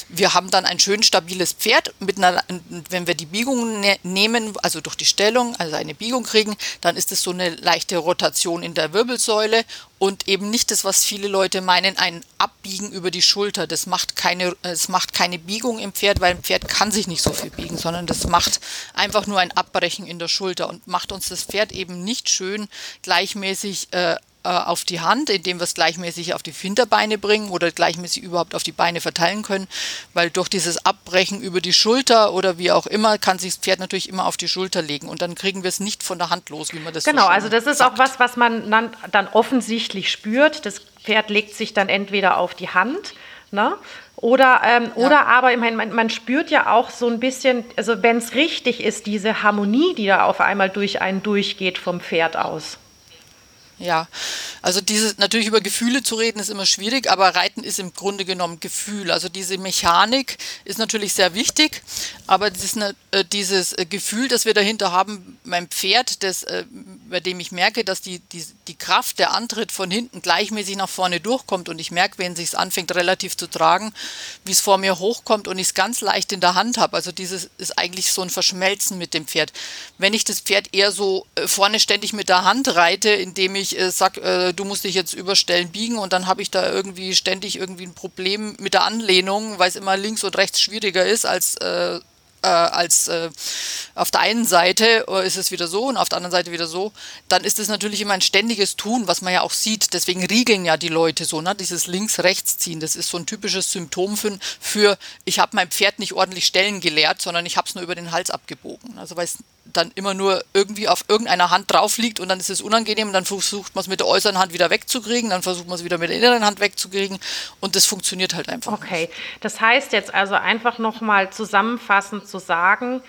wir haben dann ein schön stabiles Pferd. Mit einer, wenn wir die Biegung ne nehmen, also durch die Stellung, also eine Biegung kriegen, dann ist es so eine leichte Rotation in der Wirbelsäule und eben nicht das, was viele Leute meinen, ein Abbiegen über die Schulter. Das macht keine, es macht keine Biegung im Pferd, weil ein Pferd kann sich nicht so viel biegen, sondern das macht einfach nur ein Abbrechen in der Schulter und macht uns das Pferd eben nicht schön gleichmäßig äh, auf die Hand, indem wir es gleichmäßig auf die Hinterbeine bringen oder gleichmäßig überhaupt auf die Beine verteilen können, weil durch dieses Abbrechen über die Schulter oder wie auch immer kann sich das Pferd natürlich immer auf die Schulter legen und dann kriegen wir es nicht von der Hand los, wie man das Genau, so also das ist sagt. auch was, was man dann, dann offensichtlich spürt. Das Pferd legt sich dann entweder auf die Hand, ne? Oder, ähm, ja. oder aber, ich meine, man, man, spürt ja auch so ein bisschen, also wenn es richtig ist, diese Harmonie, die da auf einmal durch einen durchgeht vom Pferd aus. Ja, also diese natürlich über Gefühle zu reden ist immer schwierig, aber Reiten ist im Grunde genommen Gefühl. Also diese Mechanik ist natürlich sehr wichtig, aber dieses, äh, dieses äh, Gefühl, das wir dahinter haben, mein Pferd, das, äh, bei dem ich merke, dass die, die, die Kraft, der Antritt von hinten gleichmäßig nach vorne durchkommt und ich merke, wenn es sich anfängt relativ zu tragen, wie es vor mir hochkommt und ich es ganz leicht in der Hand habe. Also dieses ist eigentlich so ein Verschmelzen mit dem Pferd. Wenn ich das Pferd eher so vorne ständig mit der Hand reite, indem ich äh, sag, äh, du musst dich jetzt überstellen, biegen und dann habe ich da irgendwie ständig irgendwie ein Problem mit der Anlehnung, weil es immer links und rechts schwieriger ist als äh, äh, als äh, auf der einen Seite äh, ist es wieder so und auf der anderen Seite wieder so, dann ist es natürlich immer ein ständiges Tun, was man ja auch sieht. Deswegen riegeln ja die Leute so, ne? dieses Links-Rechts-Ziehen. Das ist so ein typisches Symptom für, für ich habe mein Pferd nicht ordentlich stellen gelehrt, sondern ich habe es nur über den Hals abgebogen. Also weil es dann immer nur irgendwie auf irgendeiner Hand drauf liegt und dann ist es unangenehm und dann versucht man es mit der äußeren Hand wieder wegzukriegen, dann versucht man es wieder mit der inneren Hand wegzukriegen und das funktioniert halt einfach. Okay, nicht. das heißt jetzt also einfach nochmal zusammenfassend zu sagen,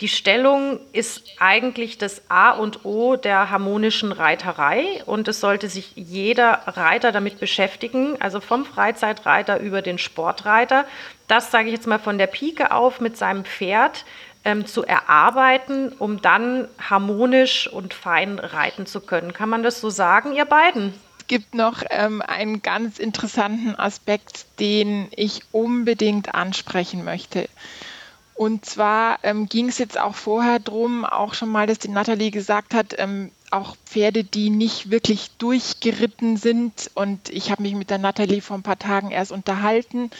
die Stellung ist eigentlich das A und O der harmonischen Reiterei und es sollte sich jeder Reiter damit beschäftigen, also vom Freizeitreiter über den Sportreiter. Das sage ich jetzt mal von der Pike auf mit seinem Pferd ähm, zu erarbeiten, um dann harmonisch und fein reiten zu können. Kann man das so sagen, ihr beiden? Es gibt noch ähm, einen ganz interessanten Aspekt, den ich unbedingt ansprechen möchte. Und zwar ähm, ging es jetzt auch vorher drum, auch schon mal, dass die Nathalie gesagt hat, ähm, auch Pferde, die nicht wirklich durchgeritten sind. Und ich habe mich mit der Nathalie vor ein paar Tagen erst unterhalten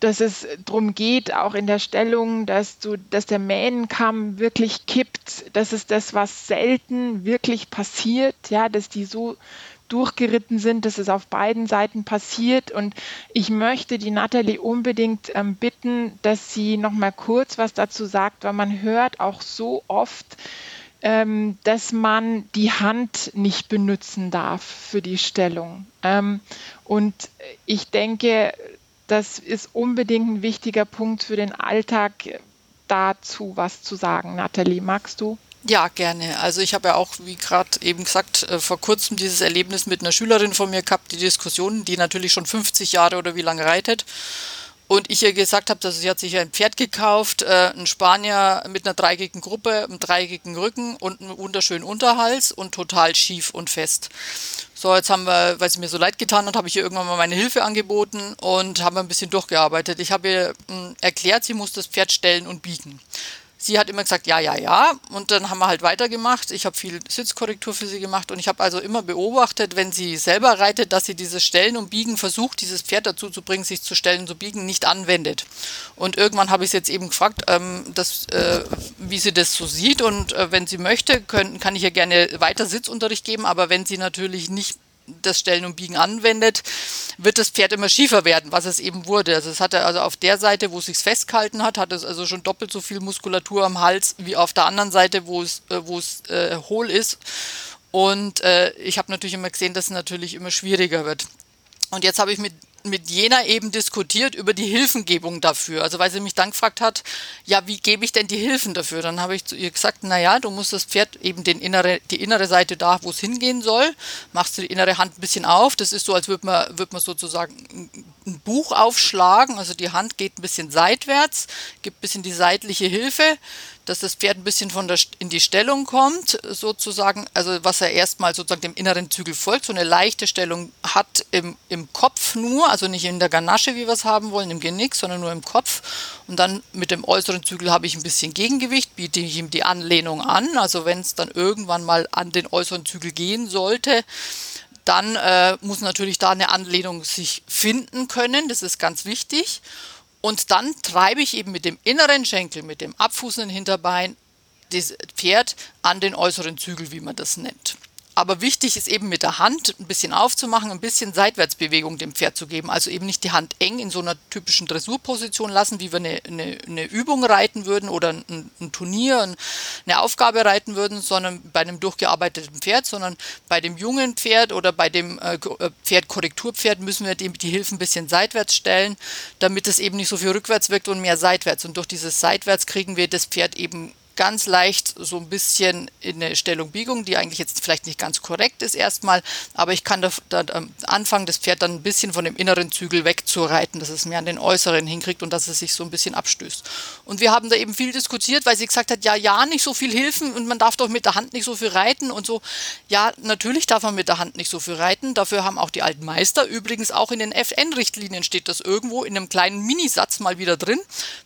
dass es darum geht, auch in der Stellung, dass, du, dass der Mähnenkamm wirklich kippt. Das ist das, was selten wirklich passiert, ja, dass die so durchgeritten sind, dass es auf beiden Seiten passiert. Und ich möchte die Natalie unbedingt ähm, bitten, dass sie noch mal kurz was dazu sagt, weil man hört auch so oft, ähm, dass man die Hand nicht benutzen darf für die Stellung. Ähm, und ich denke, das ist unbedingt ein wichtiger Punkt für den Alltag, dazu was zu sagen. Nathalie, magst du? Ja, gerne. Also ich habe ja auch, wie gerade eben gesagt, äh, vor kurzem dieses Erlebnis mit einer Schülerin von mir gehabt, die Diskussion, die natürlich schon 50 Jahre oder wie lange reitet. Und ich ihr gesagt habe, dass sie hat sich ein Pferd gekauft, äh, ein Spanier mit einer dreieckigen Gruppe, einem dreieckigen Rücken und einem wunderschönen Unterhals und total schief und fest. So, jetzt haben wir, weil sie mir so leid getan hat, habe ich ihr irgendwann mal meine Hilfe angeboten und haben ein bisschen durchgearbeitet. Ich habe ihr mh, hm, erklärt, sie muss das Pferd stellen und biegen sie hat immer gesagt, ja, ja, ja. Und dann haben wir halt weitergemacht. Ich habe viel Sitzkorrektur für sie gemacht und ich habe also immer beobachtet, wenn sie selber reitet, dass sie dieses Stellen und Biegen versucht, dieses Pferd dazu zu bringen, sich zu stellen und zu biegen, nicht anwendet. Und irgendwann habe ich sie jetzt eben gefragt, ähm, dass, äh, wie sie das so sieht. Und äh, wenn sie möchte, können, kann ich ihr gerne weiter Sitzunterricht geben. Aber wenn sie natürlich nicht das Stellen und Biegen anwendet, wird das Pferd immer schiefer werden, was es eben wurde. Also es hatte also auf der Seite, wo es sich festgehalten hat, hat es also schon doppelt so viel Muskulatur am Hals wie auf der anderen Seite, wo es, äh, wo es äh, hohl ist. Und äh, ich habe natürlich immer gesehen, dass es natürlich immer schwieriger wird. Und jetzt habe ich mit mit jener eben diskutiert über die Hilfengebung dafür. Also weil sie mich dann gefragt hat, ja, wie gebe ich denn die Hilfen dafür? Dann habe ich zu ihr gesagt, na ja, du musst das Pferd eben den innere, die innere Seite da, wo es hingehen soll, machst du die innere Hand ein bisschen auf. Das ist so, als würde man, würde man sozusagen ein Buch aufschlagen. Also die Hand geht ein bisschen seitwärts, gibt ein bisschen die seitliche Hilfe dass das Pferd ein bisschen von der, in die Stellung kommt, sozusagen, also was er erstmal sozusagen dem inneren Zügel folgt, so eine leichte Stellung hat im, im Kopf nur, also nicht in der Ganasche, wie wir es haben wollen, im Genick, sondern nur im Kopf. Und dann mit dem äußeren Zügel habe ich ein bisschen Gegengewicht, biete ich ihm die Anlehnung an. Also wenn es dann irgendwann mal an den äußeren Zügel gehen sollte, dann äh, muss natürlich da eine Anlehnung sich finden können. Das ist ganz wichtig. Und dann treibe ich eben mit dem inneren Schenkel, mit dem abfußenden Hinterbein, das Pferd an den äußeren Zügel, wie man das nennt. Aber wichtig ist eben mit der Hand ein bisschen aufzumachen, ein bisschen Seitwärtsbewegung dem Pferd zu geben. Also eben nicht die Hand eng in so einer typischen Dressurposition lassen, wie wir eine, eine, eine Übung reiten würden oder ein, ein, Turnier, eine Aufgabe reiten würden, sondern bei einem durchgearbeiteten Pferd, sondern bei dem jungen Pferd oder bei dem äh, äh Pferdkorrekturpferd müssen wir die, die Hilfe ein bisschen seitwärts stellen, damit es eben nicht so viel rückwärts wirkt und mehr seitwärts. Und durch dieses Seitwärts kriegen wir das Pferd eben ganz leicht so ein bisschen in eine Stellung Biegung, die eigentlich jetzt vielleicht nicht ganz korrekt ist erstmal, aber ich kann da, da anfangen, das Pferd dann ein bisschen von dem inneren Zügel wegzureiten, dass es mehr an den äußeren hinkriegt und dass es sich so ein bisschen abstößt. Und wir haben da eben viel diskutiert, weil sie gesagt hat, ja, ja, nicht so viel Hilfen und man darf doch mit der Hand nicht so viel reiten und so. Ja, natürlich darf man mit der Hand nicht so viel reiten. Dafür haben auch die alten Meister, übrigens auch in den FN-Richtlinien steht das irgendwo in einem kleinen Minisatz mal wieder drin.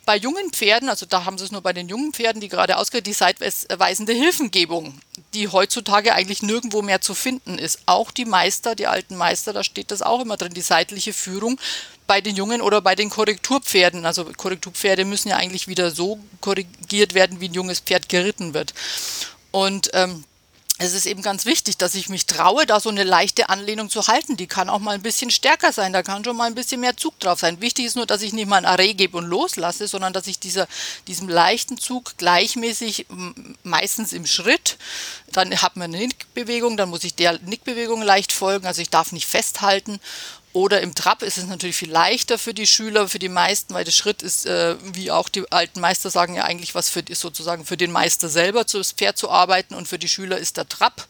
Bei jungen Pferden, also da haben sie es nur bei den jungen Pferden, die gerade ausgehört, die seitweisende Hilfengebung, die heutzutage eigentlich nirgendwo mehr zu finden ist. Auch die Meister, die alten Meister, da steht das auch immer drin, die seitliche Führung bei den Jungen oder bei den Korrekturpferden. Also Korrekturpferde müssen ja eigentlich wieder so korrigiert werden, wie ein junges Pferd geritten wird. Und ähm, es ist eben ganz wichtig, dass ich mich traue, da so eine leichte Anlehnung zu halten. Die kann auch mal ein bisschen stärker sein, da kann schon mal ein bisschen mehr Zug drauf sein. Wichtig ist nur, dass ich nicht mal ein Array gebe und loslasse, sondern dass ich dieser, diesem leichten Zug gleichmäßig, meistens im Schritt, dann hat man eine Nickbewegung, dann muss ich der Nickbewegung leicht folgen, also ich darf nicht festhalten oder im Trab ist es natürlich viel leichter für die Schüler, für die meisten, weil der Schritt ist, äh, wie auch die alten Meister sagen, ja eigentlich was für sozusagen für den Meister selber, das Pferd zu arbeiten und für die Schüler ist der Trab,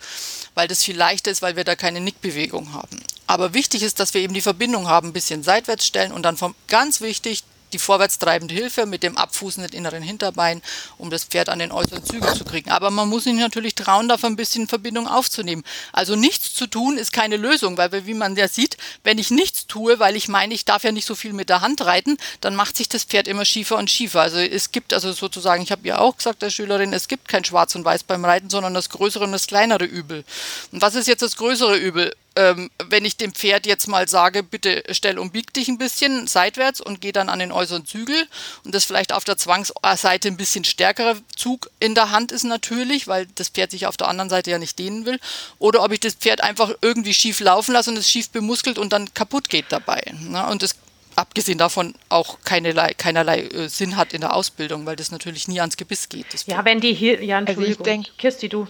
weil das viel leichter ist, weil wir da keine Nickbewegung haben. Aber wichtig ist, dass wir eben die Verbindung haben, ein bisschen seitwärts stellen und dann vom, ganz wichtig, die vorwärtstreibende Hilfe mit dem abfußenden inneren Hinterbein, um das Pferd an den äußeren Zügel zu kriegen. Aber man muss sich natürlich trauen, davon ein bisschen Verbindung aufzunehmen. Also nichts zu tun ist keine Lösung, weil wie man ja sieht, wenn ich nichts tue, weil ich meine, ich darf ja nicht so viel mit der Hand reiten, dann macht sich das Pferd immer schiefer und schiefer. Also es gibt also sozusagen, ich habe ja auch gesagt der Schülerin, es gibt kein Schwarz und Weiß beim Reiten, sondern das größere und das kleinere Übel. Und was ist jetzt das größere Übel? ähm, wenn ich dem Pferd jetzt mal sage, bitte stell und bieg dich ein bisschen seitwärts und geh dann an den äußeren Zügel und das vielleicht auf der Zwangsseite ein bisschen stärkerer Zug in der Hand ist natürlich, weil das Pferd sich auf der anderen Seite ja nicht dehnen will, oder ob ich das Pferd einfach irgendwie schief laufen lasse und es schief bemuskelt und dann kaputt geht dabei. Ne? Und das abgesehen davon auch keinerlei, keinerlei äh, Sinn hat in der Ausbildung, weil das natürlich nie ans Gebiss geht. Ja, wenn die hier, ja, Entschuldigung, also ich denk, Kirsti, du.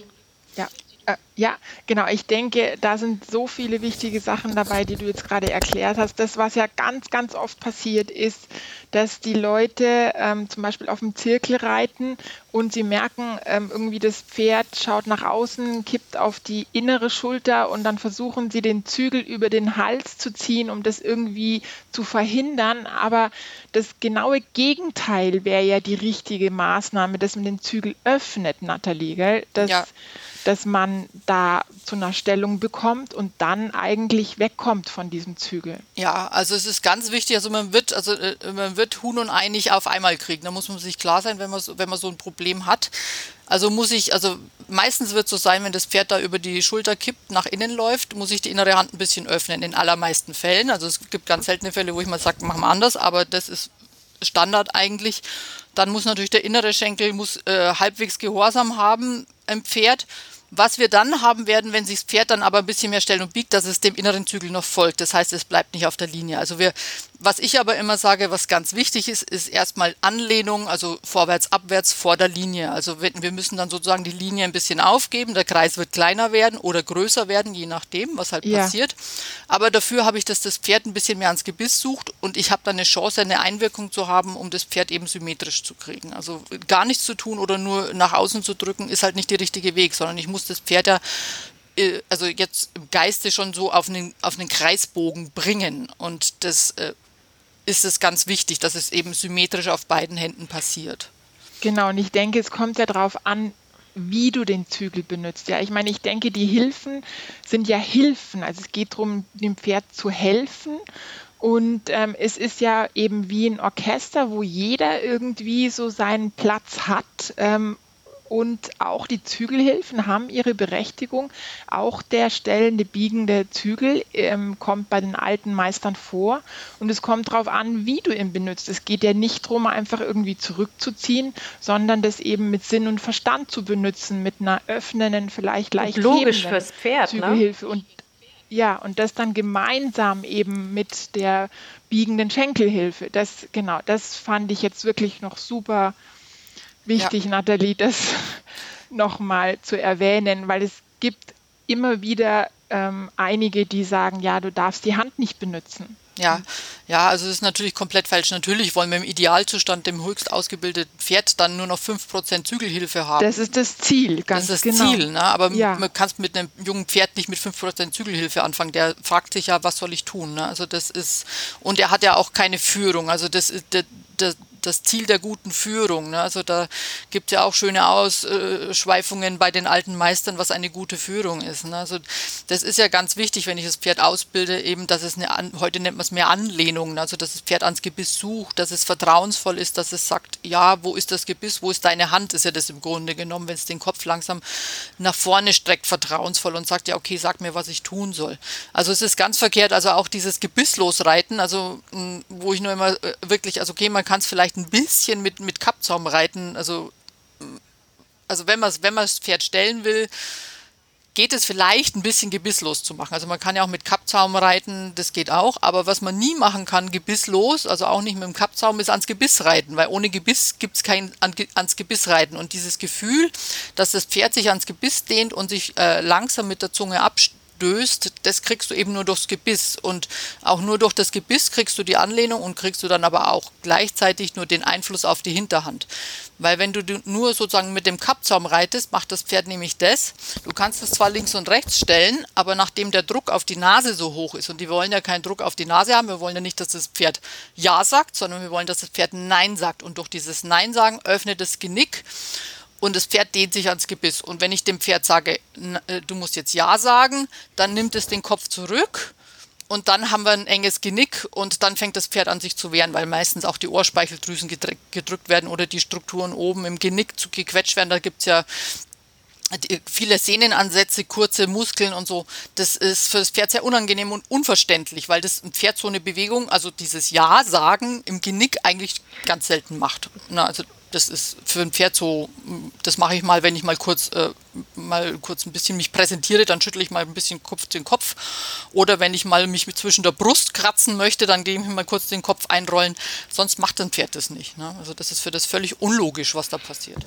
Ja, ja, genau. Ich denke, da sind so viele wichtige Sachen dabei, die du jetzt gerade erklärt hast. Das, was ja ganz, ganz oft passiert, ist, dass die Leute ähm, zum Beispiel auf dem Zirkel reiten und sie merken, ähm, irgendwie das Pferd schaut nach außen, kippt auf die innere Schulter und dann versuchen sie den Zügel über den Hals zu ziehen, um das irgendwie zu verhindern. Aber das genaue Gegenteil wäre ja die richtige Maßnahme, dass man den Zügel öffnet, Nathalie. Gell? Das, ja dass man da zu einer Stellung bekommt und dann eigentlich wegkommt von diesem Zügel. Ja, also es ist ganz wichtig, also man wird, also äh, man wird Huhn und Ei nicht auf einmal kriegen. Da muss man sich klar sein, wenn man, wenn man so ein Problem hat. Also muss ich, also meistens wird es so sein, wenn das Pferd da über die Schulter kippt, nach innen läuft, muss ich die innere Hand ein bisschen öffnen, in allermeisten Fällen. Also es gibt ganz seltene Fälle, wo ich mal sage, machen wir anders, aber das ist Standard eigentlich. Dann muss natürlich der innere Schenkel muss äh, halbwegs Gehorsam haben im Pferd. Was wir dann haben werden, wenn sich das Pferd dann aber ein bisschen mehr stellt und biegt, dass es dem inneren Zügel noch folgt. Das heißt, es bleibt nicht auf der Linie. Also wir, was ich aber immer sage, was ganz wichtig ist, ist erstmal Anlehnung, also vorwärts, abwärts vor der Linie. Also wir müssen dann sozusagen die Linie ein bisschen aufgeben. Der Kreis wird kleiner werden oder größer werden, je nachdem, was halt ja. passiert. Aber dafür habe ich, dass das Pferd ein bisschen mehr ans Gebiss sucht und ich habe dann eine Chance, eine Einwirkung zu haben, um das Pferd eben symmetrisch zu kriegen. Also gar nichts zu tun oder nur nach außen zu drücken, ist halt nicht der richtige Weg, sondern ich muss das Pferd ja äh, also jetzt im Geiste schon so auf einen, auf einen Kreisbogen bringen. Und das äh, ist es ganz wichtig, dass es eben symmetrisch auf beiden Händen passiert. Genau, und ich denke, es kommt ja darauf an, wie du den Zügel benutzt. Ja, ich meine, ich denke, die Hilfen sind ja Hilfen. Also es geht darum, dem Pferd zu helfen. Und ähm, es ist ja eben wie ein Orchester, wo jeder irgendwie so seinen Platz hat ähm, und auch die Zügelhilfen haben ihre Berechtigung. Auch der stellende, biegende Zügel ähm, kommt bei den alten Meistern vor. Und es kommt darauf an, wie du ihn benutzt. Es geht ja nicht darum, einfach irgendwie zurückzuziehen, sondern das eben mit Sinn und Verstand zu benutzen, mit einer öffnenden, vielleicht leicht logisch fürs Pferd, ne? Zügelhilfe. Ne? Und ja, und das dann gemeinsam eben mit der biegenden Schenkelhilfe. Das genau, das fand ich jetzt wirklich noch super wichtig, ja. Nathalie, das nochmal zu erwähnen, weil es gibt immer wieder ähm, einige, die sagen, ja, du darfst die Hand nicht benutzen. Ja, ja, also es ist natürlich komplett falsch. Natürlich wollen wir im Idealzustand dem höchst ausgebildeten Pferd dann nur noch 5% Zügelhilfe haben. Das ist das Ziel, ganz Das ist das genau. Ziel, ne? aber Ja. man kann mit einem jungen Pferd nicht mit 5% Zügelhilfe anfangen. Der fragt sich ja, was soll ich tun? Ne? Also das ist, und er hat ja auch keine Führung. Also das ist der, der, das Ziel der guten Führung. Ne? Also da gibt es ja auch schöne Ausschweifungen bei den alten Meistern, was eine gute Führung ist. Ne? Also das ist ja ganz wichtig, wenn ich das Pferd ausbilde, eben, dass es eine, heute nennt man es mehr Anlehnung, ne? also dass das Pferd ans Gebiss sucht, dass es vertrauensvoll ist, dass es sagt, ja, wo ist das Gebiss, wo ist deine Hand, ist ja das im Grunde genommen, wenn es den Kopf langsam nach vorne streckt, vertrauensvoll und sagt, ja, okay, sag mir, was ich tun soll. Also es ist ganz verkehrt, also auch dieses Gebisslos reiten, also mh, wo ich nur immer äh, wirklich, also okay, man kann es vielleicht ein bisschen mit, mit Kappzaum reiten, also also wenn man wenn man das Pferd stellen will, geht es vielleicht ein bisschen gebisslos zu machen. Also man kann ja auch mit Kappzaum reiten, das geht auch, aber was man nie machen kann, gebisslos, also auch nicht mit dem Kappzaum, ist ans Gebiss reiten, weil ohne Gebiss gibt es kein an, ans Gebiss reiten. Und dieses Gefühl, dass das Pferd sich ans Gebiss dehnt und sich äh, langsam mit der Zunge abstößt, das kriegst du eben nur durchs Gebiss. Und auch nur durch das Gebiss kriegst du die Anlehnung und kriegst du dann aber auch gleichzeitig nur den Einfluss auf die Hinterhand. Weil wenn du du nur sozusagen mit dem Kappzaum reitest, macht das Pferd nämlich das. Du kannst es zwar links und rechts stellen, aber nachdem der Druck auf die Nase so hoch ist und die wollen ja keinen Druck auf die Nase haben, wir wollen ja nicht, dass das Pferd Ja sagt, sondern wir wollen, dass das Pferd Nein sagt. Und durch dieses Nein sagen öffnet das Genick und das Pferd dehnt sich ans Gebiss. Und wenn ich dem Pferd sage, äh, du musst jetzt Ja sagen, dann nimmt es den Kopf zurück und dann haben wir ein enges Genick und dann fängt das Pferd an sich zu wehren, weil meistens auch die Ohrspeicheldrüsen gedrück- gedrückt werden oder die Strukturen oben im Genick zu gequetscht werden. Da gibt es ja die- viele Sehnenansätze, kurze Muskeln und so. Das ist für das Pferd sehr unangenehm und unverständlich, weil das ein Pferd so eine Bewegung, also dieses Ja sagen im Genick eigentlich ganz selten macht. Na, also das ist für ein Pferd so, das mache ich mal, wenn ich mal kurz, äh, mal kurz ein bisschen mich präsentiere, dann schüttle ich mal ein bisschen Kopf, den Kopf. Oder wenn ich mal mich mit zwischen der Brust kratzen möchte, dann gehe ich mir mal kurz den Kopf einrollen. Sonst macht ein Pferd das nicht. Ne? Also das ist für das völlig unlogisch, was da passiert.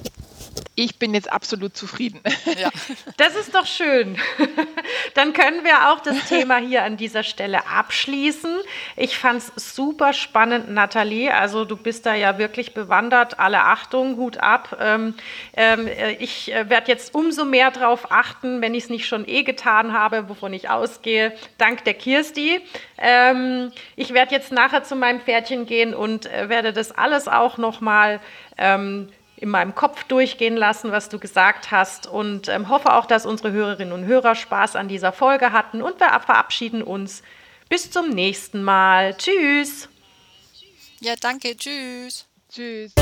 Ich bin jetzt absolut zufrieden. Ja. Das ist doch schön. Dann können wir auch das Thema hier an dieser Stelle abschließen. Ich fand es super spannend, Nathalie. Also du bist da ja wirklich bewandert. Alle Achtung, Hut ab. Ähm, ähm, äh, ich äh, werde jetzt umso mehr darauf achten, wenn ich es nicht schon eh getan habe, wovon ich ausgehe, dank der Kirsti. Ähm, ich werde jetzt nachher zu meinem Pferdchen gehen und äh, werde das alles auch nochmal ähm, in meinem Kopf durchgehen lassen, was du gesagt hast und ähm, hoffe auch, dass unsere Hörerinnen und Hörer Spaß an dieser Folge hatten und wir verabschieden uns. Bis zum nächsten Mal. Tschüss. Ja, danke. Tschüss. Tschüss.